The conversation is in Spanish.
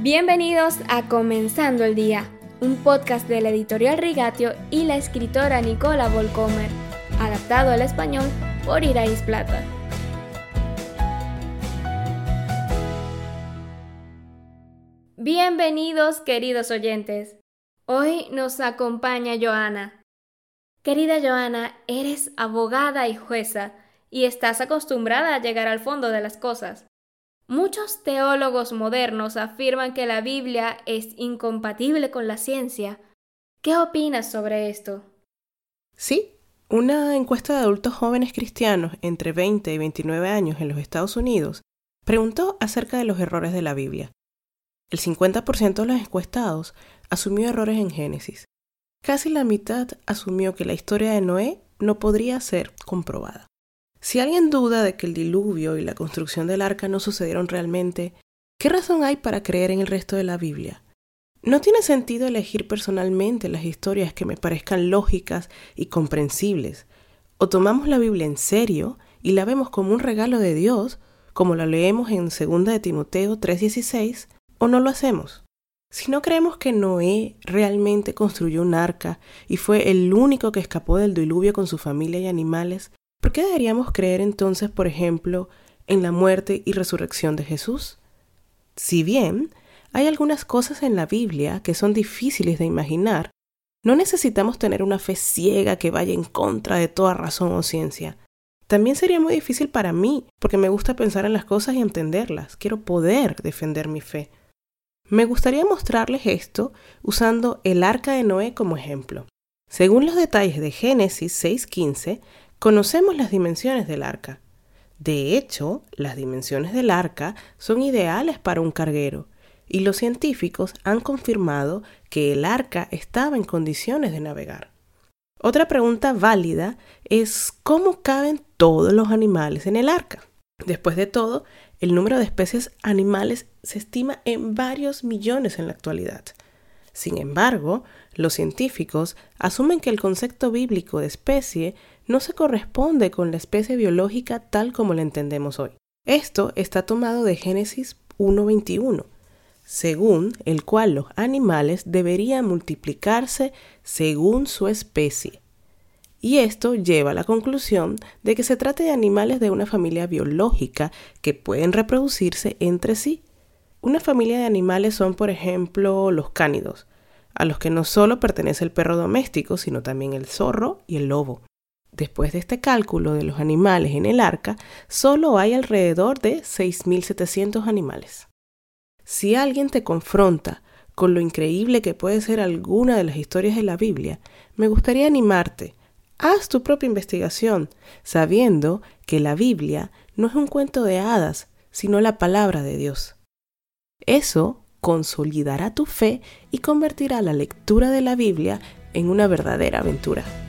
Bienvenidos a Comenzando el Día, un podcast de la editorial Rigatio y la escritora Nicola Volcomer, adaptado al español por Irais Plata. Bienvenidos queridos oyentes. Hoy nos acompaña Joana. Querida Joana, eres abogada y jueza y estás acostumbrada a llegar al fondo de las cosas. Muchos teólogos modernos afirman que la Biblia es incompatible con la ciencia. ¿Qué opinas sobre esto? Sí, una encuesta de adultos jóvenes cristianos entre 20 y 29 años en los Estados Unidos preguntó acerca de los errores de la Biblia. El 50% de los encuestados asumió errores en Génesis. Casi la mitad asumió que la historia de Noé no podría ser comprobada. Si alguien duda de que el diluvio y la construcción del arca no sucedieron realmente, ¿qué razón hay para creer en el resto de la Biblia? No tiene sentido elegir personalmente las historias que me parezcan lógicas y comprensibles. O tomamos la Biblia en serio y la vemos como un regalo de Dios, como la leemos en 2 de Timoteo 3:16, o no lo hacemos. Si no creemos que Noé realmente construyó un arca y fue el único que escapó del diluvio con su familia y animales, ¿Por qué deberíamos creer entonces, por ejemplo, en la muerte y resurrección de Jesús? Si bien hay algunas cosas en la Biblia que son difíciles de imaginar, no necesitamos tener una fe ciega que vaya en contra de toda razón o ciencia. También sería muy difícil para mí, porque me gusta pensar en las cosas y entenderlas. Quiero poder defender mi fe. Me gustaría mostrarles esto usando el arca de Noé como ejemplo. Según los detalles de Génesis 6.15, Conocemos las dimensiones del arca. De hecho, las dimensiones del arca son ideales para un carguero, y los científicos han confirmado que el arca estaba en condiciones de navegar. Otra pregunta válida es cómo caben todos los animales en el arca. Después de todo, el número de especies animales se estima en varios millones en la actualidad. Sin embargo, los científicos asumen que el concepto bíblico de especie no se corresponde con la especie biológica tal como la entendemos hoy. Esto está tomado de Génesis 1.21, según el cual los animales deberían multiplicarse según su especie. Y esto lleva a la conclusión de que se trata de animales de una familia biológica que pueden reproducirse entre sí. Una familia de animales son, por ejemplo, los cánidos, a los que no solo pertenece el perro doméstico, sino también el zorro y el lobo. Después de este cálculo de los animales en el arca, solo hay alrededor de 6.700 animales. Si alguien te confronta con lo increíble que puede ser alguna de las historias de la Biblia, me gustaría animarte. Haz tu propia investigación, sabiendo que la Biblia no es un cuento de hadas, sino la palabra de Dios. Eso consolidará tu fe y convertirá la lectura de la Biblia en una verdadera aventura.